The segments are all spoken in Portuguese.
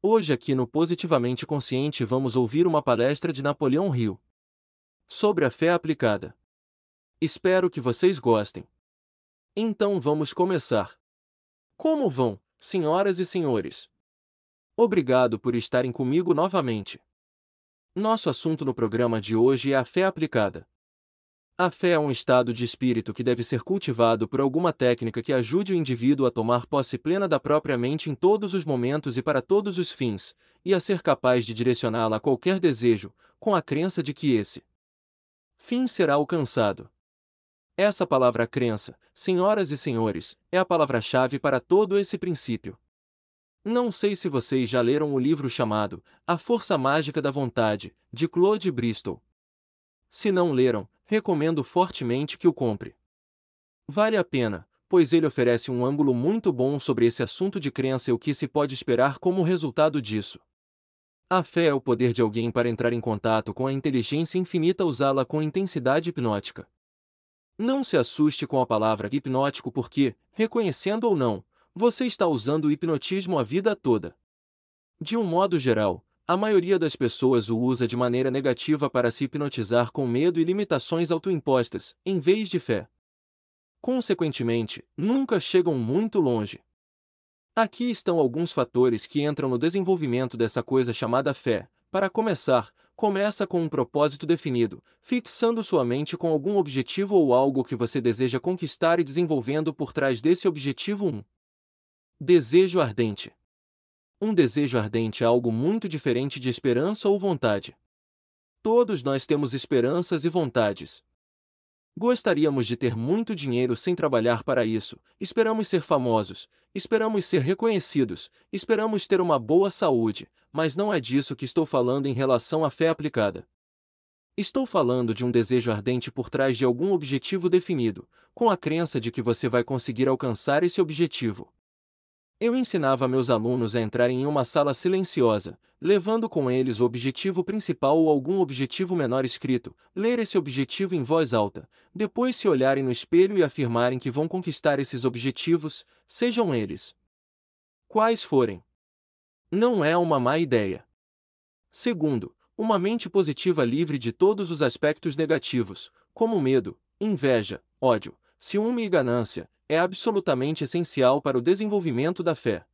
Hoje aqui no Positivamente Consciente vamos ouvir uma palestra de Napoleão Hill sobre a fé aplicada. Espero que vocês gostem. Então vamos começar. Como vão, senhoras e senhores? Obrigado por estarem comigo novamente. Nosso assunto no programa de hoje é a fé aplicada. A fé é um estado de espírito que deve ser cultivado por alguma técnica que ajude o indivíduo a tomar posse plena da própria mente em todos os momentos e para todos os fins, e a ser capaz de direcioná-la a qualquer desejo, com a crença de que esse fim será alcançado. Essa palavra crença, senhoras e senhores, é a palavra-chave para todo esse princípio. Não sei se vocês já leram o livro chamado A Força Mágica da Vontade, de Claude Bristol. Se não leram, recomendo fortemente que o compre. Vale a pena, pois ele oferece um ângulo muito bom sobre esse assunto de crença e o que se pode esperar como resultado disso. A fé é o poder de alguém para entrar em contato com a inteligência infinita usá-la com intensidade hipnótica. Não se assuste com a palavra hipnótico porque, reconhecendo ou não, você está usando o hipnotismo a vida toda. De um modo geral, a maioria das pessoas o usa de maneira negativa para se hipnotizar com medo e limitações autoimpostas, em vez de fé. Consequentemente, nunca chegam muito longe. Aqui estão alguns fatores que entram no desenvolvimento dessa coisa chamada fé. Para começar, começa com um propósito definido, fixando sua mente com algum objetivo ou algo que você deseja conquistar e desenvolvendo por trás desse objetivo um desejo ardente. Um desejo ardente é algo muito diferente de esperança ou vontade. Todos nós temos esperanças e vontades. Gostaríamos de ter muito dinheiro sem trabalhar para isso, esperamos ser famosos, esperamos ser reconhecidos, esperamos ter uma boa saúde, mas não é disso que estou falando em relação à fé aplicada. Estou falando de um desejo ardente por trás de algum objetivo definido, com a crença de que você vai conseguir alcançar esse objetivo. Eu ensinava meus alunos a entrarem em uma sala silenciosa, levando com eles o objetivo principal ou algum objetivo menor escrito, ler esse objetivo em voz alta, depois se olharem no espelho e afirmarem que vão conquistar esses objetivos, sejam eles quais forem. Não é uma má ideia. Segundo, uma mente positiva livre de todos os aspectos negativos, como medo, inveja, ódio, ciúme e ganância, é absolutamente essencial para o desenvolvimento da fé.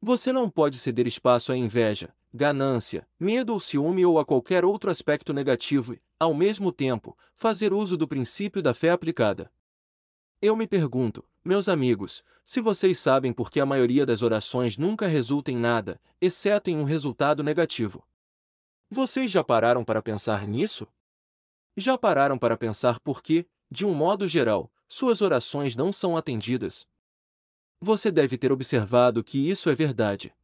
Você não pode ceder espaço à inveja, ganância, medo ou ciúme ou a qualquer outro aspecto negativo e, ao mesmo tempo, fazer uso do princípio da fé aplicada. Eu me pergunto, meus amigos, se vocês sabem por que a maioria das orações nunca resulta em nada, exceto em um resultado negativo. Vocês já pararam para pensar nisso? Já pararam para pensar por que, de um modo geral, suas orações não são atendidas. Você deve ter observado que isso é verdade.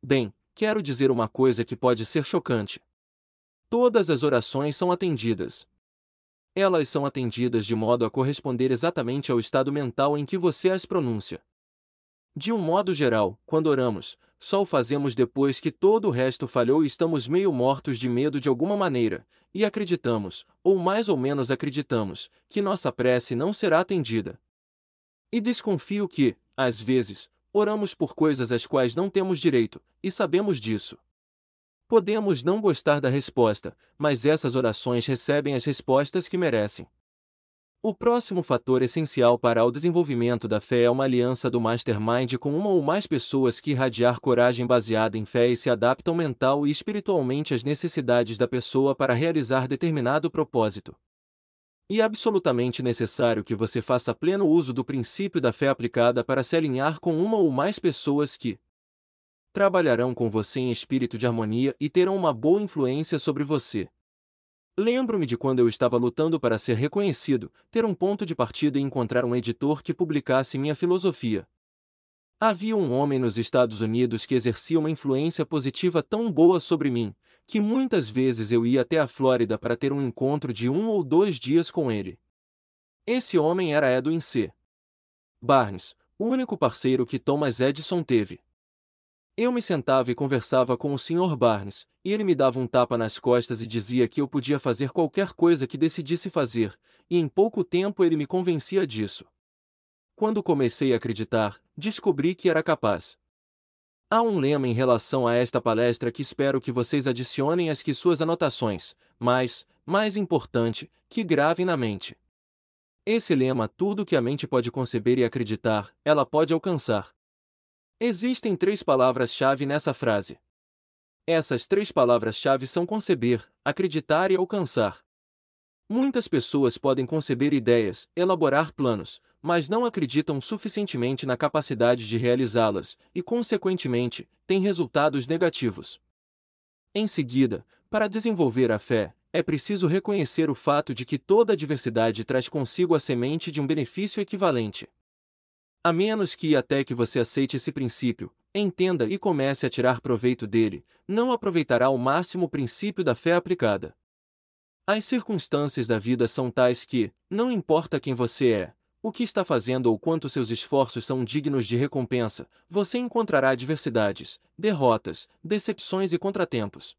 Bem, quero dizer uma coisa que pode ser chocante. Todas as orações são atendidas. Elas são atendidas de modo a corresponder exatamente ao estado mental em que você as pronuncia. De um modo geral, quando oramos, só o fazemos depois que todo o resto falhou e estamos meio mortos de medo de alguma maneira, e acreditamos, ou mais ou menos acreditamos, que nossa prece não será atendida. E desconfio que, às vezes, oramos por coisas às quais não temos direito, e sabemos disso. Podemos não gostar da resposta, mas essas orações recebem as respostas que merecem. O próximo fator essencial para o desenvolvimento da fé é uma aliança do mastermind com uma ou mais pessoas que irradiar coragem baseada em fé e se adaptam mental e espiritualmente às necessidades da pessoa para realizar determinado propósito. E é absolutamente necessário que você faça pleno uso do princípio da fé aplicada para se alinhar com uma ou mais pessoas que trabalharão com você em espírito de harmonia e terão uma boa influência sobre você. Lembro-me de quando eu estava lutando para ser reconhecido, ter um ponto de partida e encontrar um editor que publicasse minha filosofia. Havia um homem nos Estados Unidos que exercia uma influência positiva tão boa sobre mim, que muitas vezes eu ia até a Flórida para ter um encontro de um ou dois dias com ele. Esse homem era Edwin C. Barnes, o único parceiro que Thomas Edison teve. Eu me sentava e conversava com o Sr. Barnes, e ele me dava um tapa nas costas e dizia que eu podia fazer qualquer coisa que decidisse fazer, e em pouco tempo ele me convencia disso. Quando comecei a acreditar, descobri que era capaz. Há um lema em relação a esta palestra que espero que vocês adicionem às que suas anotações, mas, mais importante, que gravem na mente. Esse lema, tudo que a mente pode conceber e acreditar, ela pode alcançar. Existem três palavras-chave nessa frase. Essas três palavras-chave são conceber, acreditar e alcançar. Muitas pessoas podem conceber ideias, elaborar planos, mas não acreditam suficientemente na capacidade de realizá-las e, consequentemente, têm resultados negativos. Em seguida, para desenvolver a fé, é preciso reconhecer o fato de que toda adversidade traz consigo a semente de um benefício equivalente. A menos que até que você aceite esse princípio, entenda e comece a tirar proveito dele, não aproveitará ao máximo o princípio da fé aplicada. As circunstâncias da vida são tais que, não importa quem você é, o que está fazendo ou quanto seus esforços são dignos de recompensa, você encontrará adversidades, derrotas, decepções e contratempos.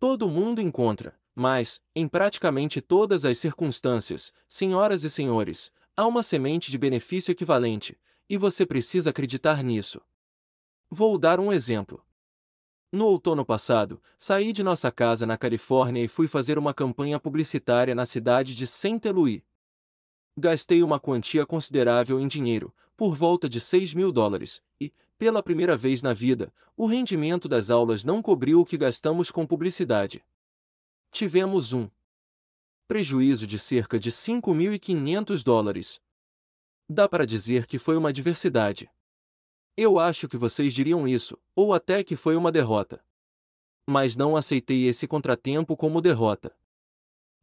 Todo mundo encontra, mas, em praticamente todas as circunstâncias, senhoras e senhores, Há uma semente de benefício equivalente, e você precisa acreditar nisso. Vou dar um exemplo. No outono passado, saí de nossa casa na Califórnia e fui fazer uma campanha publicitária na cidade de Saint Louis. Gastei uma quantia considerável em dinheiro, por volta de 6 mil dólares, e, pela primeira vez na vida, o rendimento das aulas não cobriu o que gastamos com publicidade. Tivemos um prejuízo de cerca de 5.500 dólares. Dá para dizer que foi uma adversidade. Eu acho que vocês diriam isso, ou até que foi uma derrota. Mas não aceitei esse contratempo como derrota.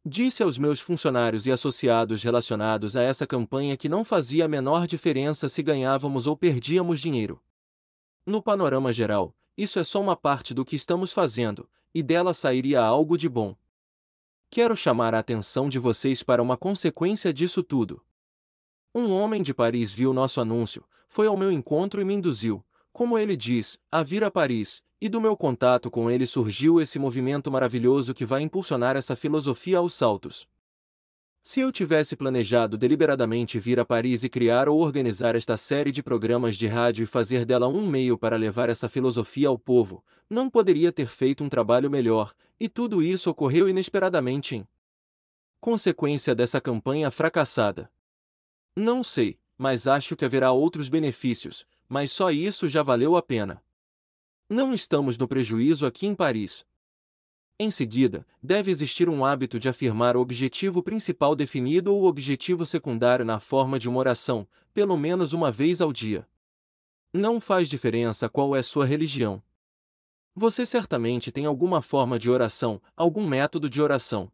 Disse aos meus funcionários e associados relacionados a essa campanha que não fazia a menor diferença se ganhávamos ou perdíamos dinheiro. No panorama geral, isso é só uma parte do que estamos fazendo, e dela sairia algo de bom. Quero chamar a atenção de vocês para uma consequência disso tudo. Um homem de Paris viu nosso anúncio, foi ao meu encontro e me induziu, como ele diz, a vir a Paris, e do meu contato com ele surgiu esse movimento maravilhoso que vai impulsionar essa filosofia aos saltos. Se eu tivesse planejado deliberadamente vir a Paris e criar ou organizar esta série de programas de rádio e fazer dela um meio para levar essa filosofia ao povo, não poderia ter feito um trabalho melhor, e tudo isso ocorreu inesperadamente em consequência dessa campanha fracassada. Não sei, mas acho que haverá outros benefícios, mas só isso já valeu a pena. Não estamos no prejuízo aqui em Paris, em seguida, deve existir um hábito de afirmar o objetivo principal definido ou o objetivo secundário na forma de uma oração, pelo menos uma vez ao dia. Não faz diferença qual é sua religião. Você certamente tem alguma forma de oração, algum método de oração.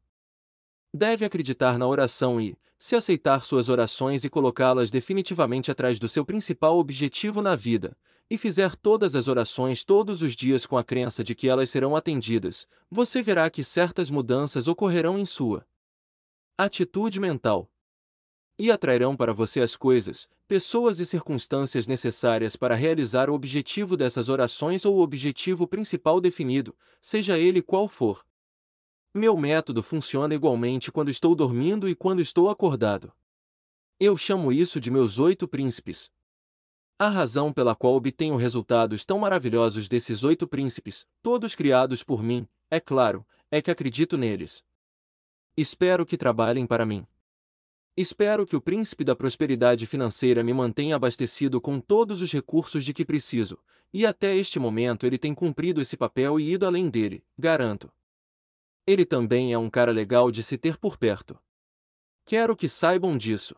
Deve acreditar na oração e, se aceitar suas orações e colocá-las definitivamente atrás do seu principal objetivo na vida, e fizer todas as orações todos os dias com a crença de que elas serão atendidas, você verá que certas mudanças ocorrerão em sua atitude mental. E atrairão para você as coisas, pessoas e circunstâncias necessárias para realizar o objetivo dessas orações ou o objetivo principal definido, seja ele qual for. Meu método funciona igualmente quando estou dormindo e quando estou acordado. Eu chamo isso de meus oito príncipes. A razão pela qual obtenho resultados tão maravilhosos desses oito príncipes, todos criados por mim, é claro, é que acredito neles. Espero que trabalhem para mim. Espero que o príncipe da prosperidade financeira me mantenha abastecido com todos os recursos de que preciso, e até este momento ele tem cumprido esse papel e ido além dele, garanto. Ele também é um cara legal de se ter por perto. Quero que saibam disso.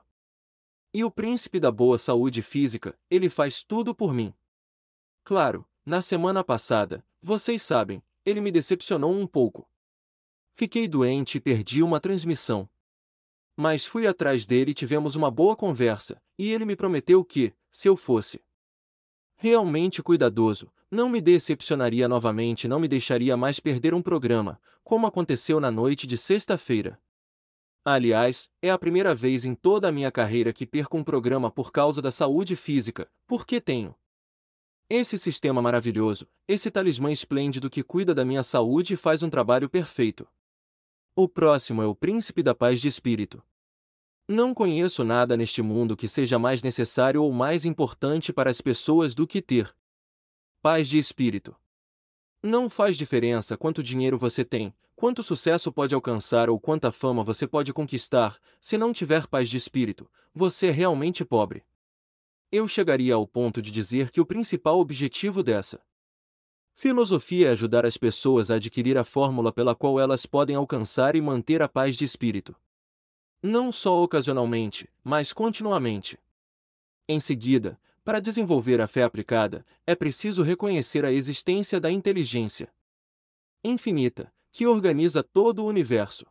E o príncipe da boa saúde física, ele faz tudo por mim. Claro, na semana passada, vocês sabem, ele me decepcionou um pouco. Fiquei doente e perdi uma transmissão. Mas fui atrás dele e tivemos uma boa conversa, e ele me prometeu que, se eu fosse realmente cuidadoso, não me decepcionaria novamente, não me deixaria mais perder um programa, como aconteceu na noite de sexta-feira. Aliás, é a primeira vez em toda a minha carreira que perco um programa por causa da saúde física, porque tenho esse sistema maravilhoso, esse talismã esplêndido que cuida da minha saúde e faz um trabalho perfeito. O próximo é o príncipe da paz de espírito. Não conheço nada neste mundo que seja mais necessário ou mais importante para as pessoas do que ter paz de espírito. Não faz diferença quanto dinheiro você tem, quanto sucesso pode alcançar ou quanta fama você pode conquistar, se não tiver paz de espírito, você é realmente pobre. Eu chegaria ao ponto de dizer que o principal objetivo dessa filosofia é ajudar as pessoas a adquirir a fórmula pela qual elas podem alcançar e manter a paz de espírito. Não só ocasionalmente, mas continuamente. Em seguida, para desenvolver a fé aplicada, é preciso reconhecer a existência da inteligência infinita, que organiza todo o universo.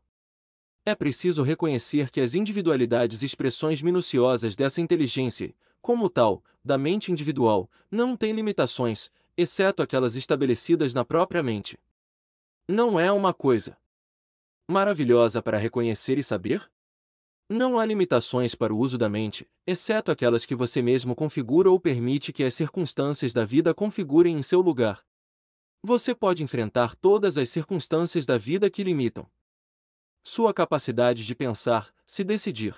É preciso reconhecer que as individualidades e expressões minuciosas dessa inteligência, como tal, da mente individual, não têm limitações, exceto aquelas estabelecidas na própria mente. Não é uma coisa maravilhosa para reconhecer e saber? Não há limitações para o uso da mente, exceto aquelas que você mesmo configura ou permite que as circunstâncias da vida configurem em seu lugar. Você pode enfrentar todas as circunstâncias da vida que limitam sua capacidade de pensar, se decidir.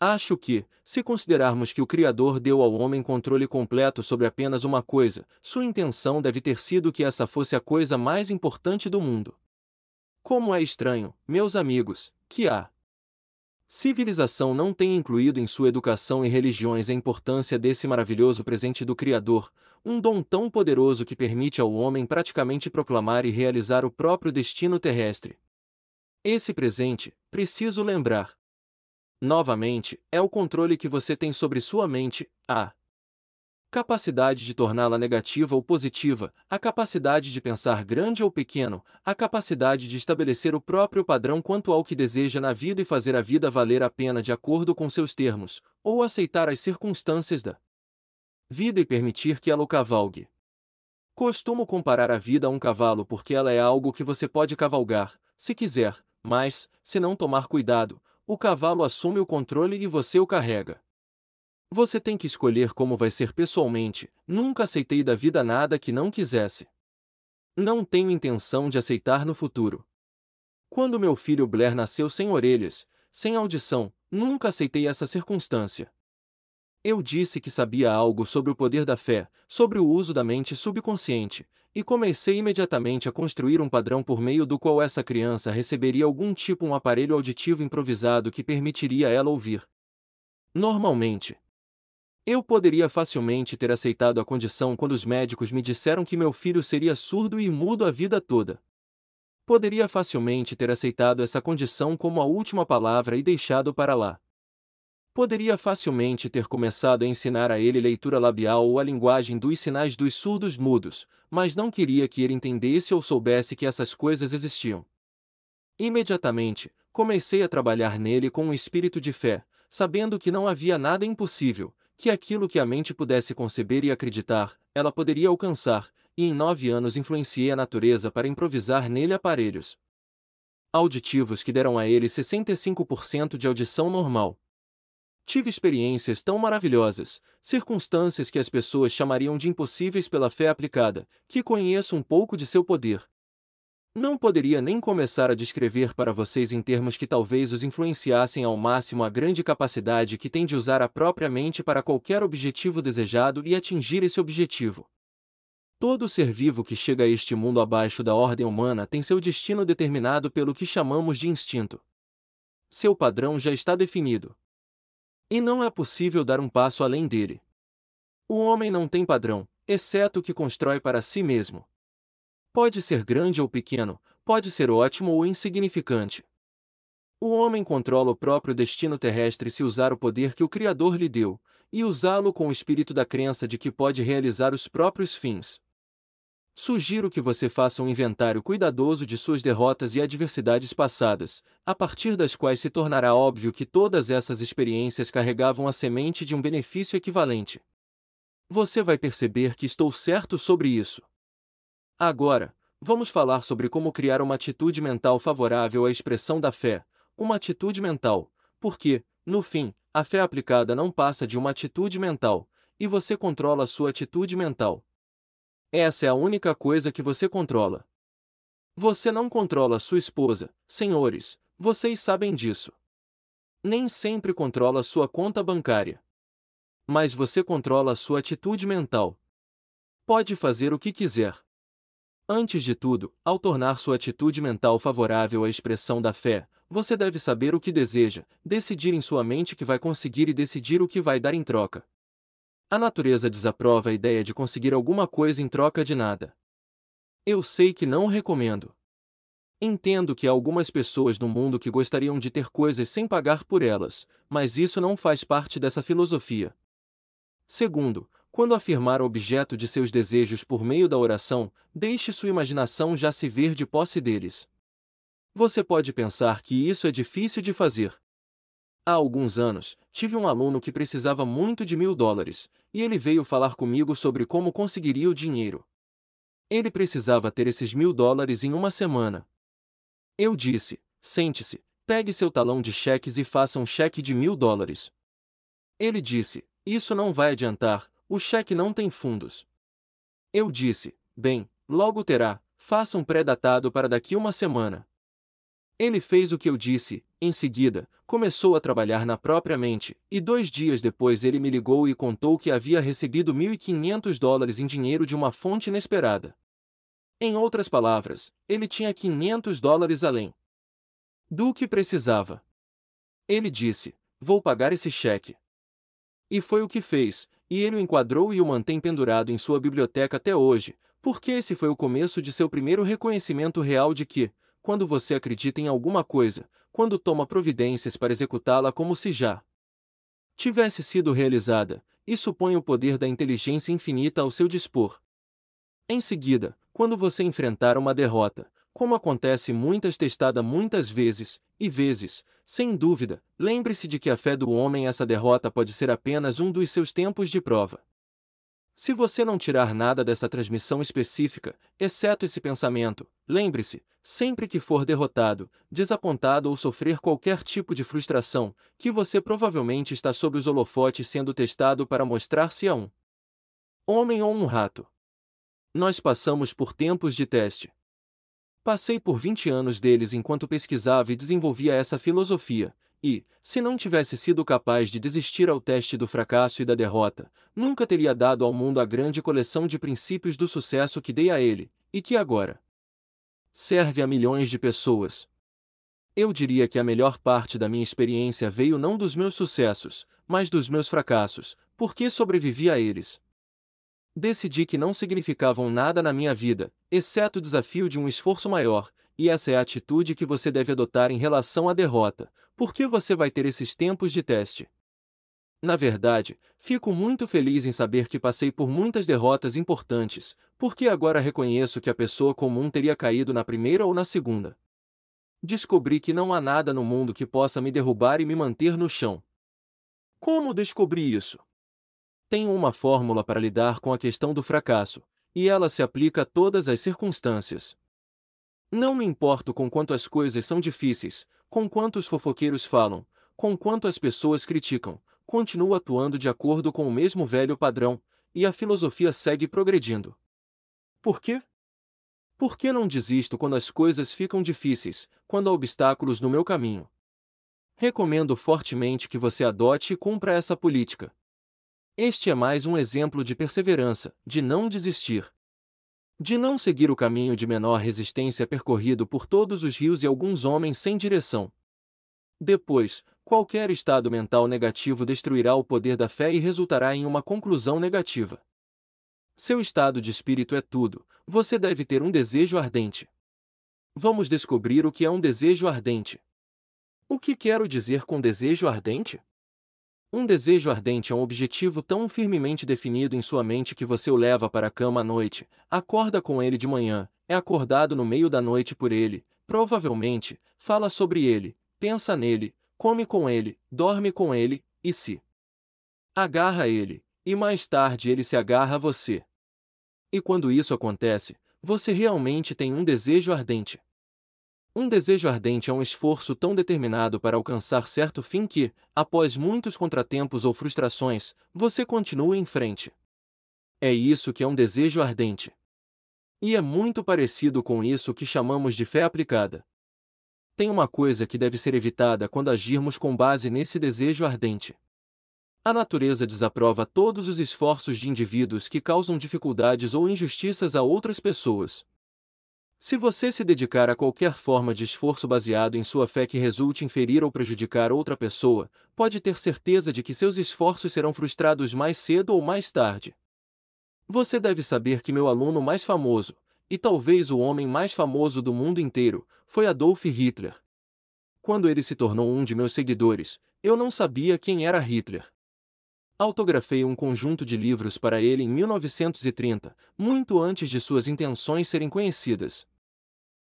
Acho que, se considerarmos que o Criador deu ao homem controle completo sobre apenas uma coisa, sua intenção deve ter sido que essa fosse a coisa mais importante do mundo. Como é estranho, meus amigos, que a Civilização não tem incluído em sua educação e religiões a importância desse maravilhoso presente do Criador, um dom tão poderoso que permite ao homem praticamente proclamar e realizar o próprio destino terrestre. Esse presente, preciso lembrar. Novamente, é o controle que você tem sobre sua mente, a capacidade de torná-la negativa ou positiva, a capacidade de pensar grande ou pequeno, a capacidade de estabelecer o próprio padrão quanto ao que deseja na vida e fazer a vida valer a pena de acordo com seus termos, ou aceitar as circunstâncias da vida e permitir que ela o cavalgue. Costumo comparar a vida a um cavalo porque ela é algo que você pode cavalgar, se quiser, mas, se não tomar cuidado, o cavalo assume o controle e você o carrega. Você tem que escolher como vai ser pessoalmente. Nunca aceitei da vida nada que não quisesse. Não tenho intenção de aceitar no futuro. Quando meu filho Blair nasceu sem orelhas, sem audição, nunca aceitei essa circunstância. Eu disse que sabia algo sobre o poder da fé, sobre o uso da mente subconsciente, e comecei imediatamente a construir um padrão por meio do qual essa criança receberia algum tipo um aparelho auditivo improvisado que permitiria ela ouvir. Normalmente, eu poderia facilmente ter aceitado a condição quando os médicos me disseram que meu filho seria surdo e mudo a vida toda. Poderia facilmente ter aceitado essa condição como a última palavra e deixado para lá. Poderia facilmente ter começado a ensinar a ele leitura labial ou a linguagem dos sinais dos surdos mudos, mas não queria que ele entendesse ou soubesse que essas coisas existiam. Imediatamente, comecei a trabalhar nele com um espírito de fé, sabendo que não havia nada impossível, que aquilo que a mente pudesse conceber e acreditar, ela poderia alcançar, e em nove anos influenciei a natureza para improvisar nele aparelhos auditivos que deram a ele 65% de audição normal. Tive experiências tão maravilhosas, circunstâncias que as pessoas chamariam de impossíveis pela fé aplicada, que conheço um pouco de seu poder, não poderia nem começar a descrever para vocês em termos que talvez os influenciassem ao máximo a grande capacidade que tem de usar a própria mente para qualquer objetivo desejado e atingir esse objetivo. Todo ser vivo que chega a este mundo abaixo da ordem humana tem seu destino determinado pelo que chamamos de instinto. Seu padrão já está definido. E não é possível dar um passo além dele. O homem não tem padrão, exceto o que constrói para si mesmo. Pode ser grande ou pequeno, pode ser ótimo ou insignificante. O homem controla o próprio destino terrestre se usar o poder que o Criador lhe deu, e usá-lo com o espírito da crença de que pode realizar os próprios fins. Sugiro que você faça um inventário cuidadoso de suas derrotas e adversidades passadas, a partir das quais se tornará óbvio que todas essas experiências carregavam a semente de um benefício equivalente. Você vai perceber que estou certo sobre isso. Agora, vamos falar sobre como criar uma atitude mental favorável à expressão da fé, uma atitude mental, porque, no fim, a fé aplicada não passa de uma atitude mental, e você controla a sua atitude mental. Essa é a única coisa que você controla. Você não controla sua esposa, senhores, vocês sabem disso. Nem sempre controla sua conta bancária. Mas você controla sua atitude mental. Pode fazer o que quiser. Antes de tudo, ao tornar sua atitude mental favorável à expressão da fé, você deve saber o que deseja, decidir em sua mente que vai conseguir e decidir o que vai dar em troca. A natureza desaprova a ideia de conseguir alguma coisa em troca de nada. Eu sei que não recomendo. Entendo que há algumas pessoas no mundo que gostariam de ter coisas sem pagar por elas, mas isso não faz parte dessa filosofia. Segundo, quando afirmar o objeto de seus desejos por meio da oração, deixe sua imaginação já se ver de posse deles. Você pode pensar que isso é difícil de fazer. Há alguns anos, tive um aluno que precisava muito de mil dólares, e ele veio falar comigo sobre como conseguiria o dinheiro. Ele precisava ter esses mil dólares em uma semana. Eu disse: sente-se, pegue seu talão de cheques e faça um cheque de mil dólares. Ele disse: Isso não vai adiantar, o cheque não tem fundos. Eu disse: Bem, logo terá, faça um pré-datado para daqui uma semana. Ele fez o que eu disse, em seguida, começou a trabalhar na própria mente, e dois dias depois ele me ligou e contou que havia recebido 1.500 dólares em dinheiro de uma fonte inesperada. Em outras palavras, ele tinha 500 dólares além do que precisava. Ele disse: Vou pagar esse cheque. E foi o que fez, e ele o enquadrou e o mantém pendurado em sua biblioteca até hoje, porque esse foi o começo de seu primeiro reconhecimento real de que, quando você acredita em alguma coisa, quando toma providências para executá-la como se já tivesse sido realizada, isso põe o poder da inteligência infinita ao seu dispor. Em seguida, quando você enfrentar uma derrota, como acontece muitas testada muitas vezes, e vezes, sem dúvida, lembre-se de que a fé do homem essa derrota pode ser apenas um dos seus tempos de prova. Se você não tirar nada dessa transmissão específica, exceto esse pensamento, lembre-se, sempre que for derrotado, desapontado ou sofrer qualquer tipo de frustração, que você provavelmente está sob os holofotes sendo testado para mostrar-se a um homem ou um rato. Nós passamos por tempos de teste. Passei por 20 anos deles enquanto pesquisava e desenvolvia essa filosofia, e, se não tivesse sido capaz de desistir ao teste do fracasso e da derrota, nunca teria dado ao mundo a grande coleção de princípios do sucesso que dei a ele, e que agora serve a milhões de pessoas. Eu diria que a melhor parte da minha experiência veio não dos meus sucessos, mas dos meus fracassos, porque sobrevivi a eles. Decidi que não significavam nada na minha vida, exceto o desafio de um esforço maior, e essa é a atitude que você deve adotar em relação à derrota, porque você vai ter esses tempos de teste. Na verdade, fico muito feliz em saber que passei por muitas derrotas importantes, porque agora reconheço que a pessoa comum teria caído na primeira ou na segunda. Descobri que não há nada no mundo que possa me derrubar e me manter no chão. Como descobri isso? Tenho uma fórmula para lidar com a questão do fracasso, e ela se aplica a todas as circunstâncias. Não me importo com quanto as coisas são difíceis, com quanto os fofoqueiros falam, com quanto as pessoas criticam, continuo atuando de acordo com o mesmo velho padrão, e a filosofia segue progredindo. Por quê? Por que não desisto quando as coisas ficam difíceis, quando há obstáculos no meu caminho? Recomendo fortemente que você adote e cumpra essa política. Este é mais um exemplo de perseverança, de não desistir. De não seguir o caminho de menor resistência percorrido por todos os rios e alguns homens sem direção. Depois, qualquer estado mental negativo destruirá o poder da fé e resultará em uma conclusão negativa. Seu estado de espírito é tudo, você deve ter um desejo ardente. Vamos descobrir o que é um desejo ardente. O que quero dizer com desejo ardente? Um desejo ardente é um objetivo tão firmemente definido em sua mente que você o leva para a cama à noite, acorda com ele de manhã, é acordado no meio da noite por ele, provavelmente, fala sobre ele, pensa nele, come com ele, dorme com ele, e se agarra a ele, e mais tarde ele se agarra a você. E quando isso acontece, você realmente tem um desejo ardente. Um desejo ardente é um esforço tão determinado para alcançar certo fim que, após muitos contratempos ou frustrações, você continua em frente. É isso que é um desejo ardente. E é muito parecido com isso que chamamos de fé aplicada. Tem uma coisa que deve ser evitada quando agirmos com base nesse desejo ardente. A natureza desaprova todos os esforços de indivíduos que causam dificuldades ou injustiças a outras pessoas. Se você se dedicar a qualquer forma de esforço baseado em sua fé que resulte em ferir ou prejudicar outra pessoa, pode ter certeza de que seus esforços serão frustrados mais cedo ou mais tarde. Você deve saber que meu aluno mais famoso, e talvez o homem mais famoso do mundo inteiro, foi Adolf Hitler. Quando ele se tornou um de meus seguidores, eu não sabia quem era Hitler. Autografei um conjunto de livros para ele em 1930, muito antes de suas intenções serem conhecidas.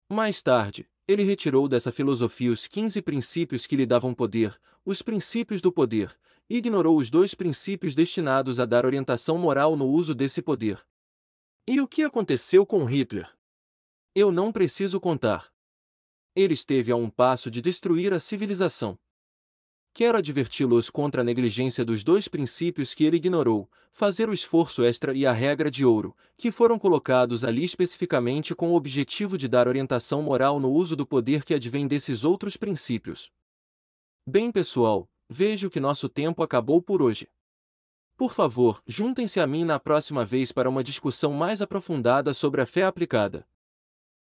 Mais tarde, ele retirou dessa filosofia os 15 princípios que lhe davam poder, os princípios do poder, e ignorou os dois princípios destinados a dar orientação moral no uso desse poder. E o que aconteceu com Hitler? Eu não preciso contar. Ele esteve a um passo de destruir a civilização. Quero adverti-los contra a negligência dos dois princípios que ele ignorou, fazer o esforço extra e a regra de ouro, que foram colocados ali especificamente com o objetivo de dar orientação moral no uso do poder que advém desses outros princípios. Bem, pessoal, vejo que nosso tempo acabou por hoje. Por favor, juntem-se a mim na próxima vez para uma discussão mais aprofundada sobre a fé aplicada.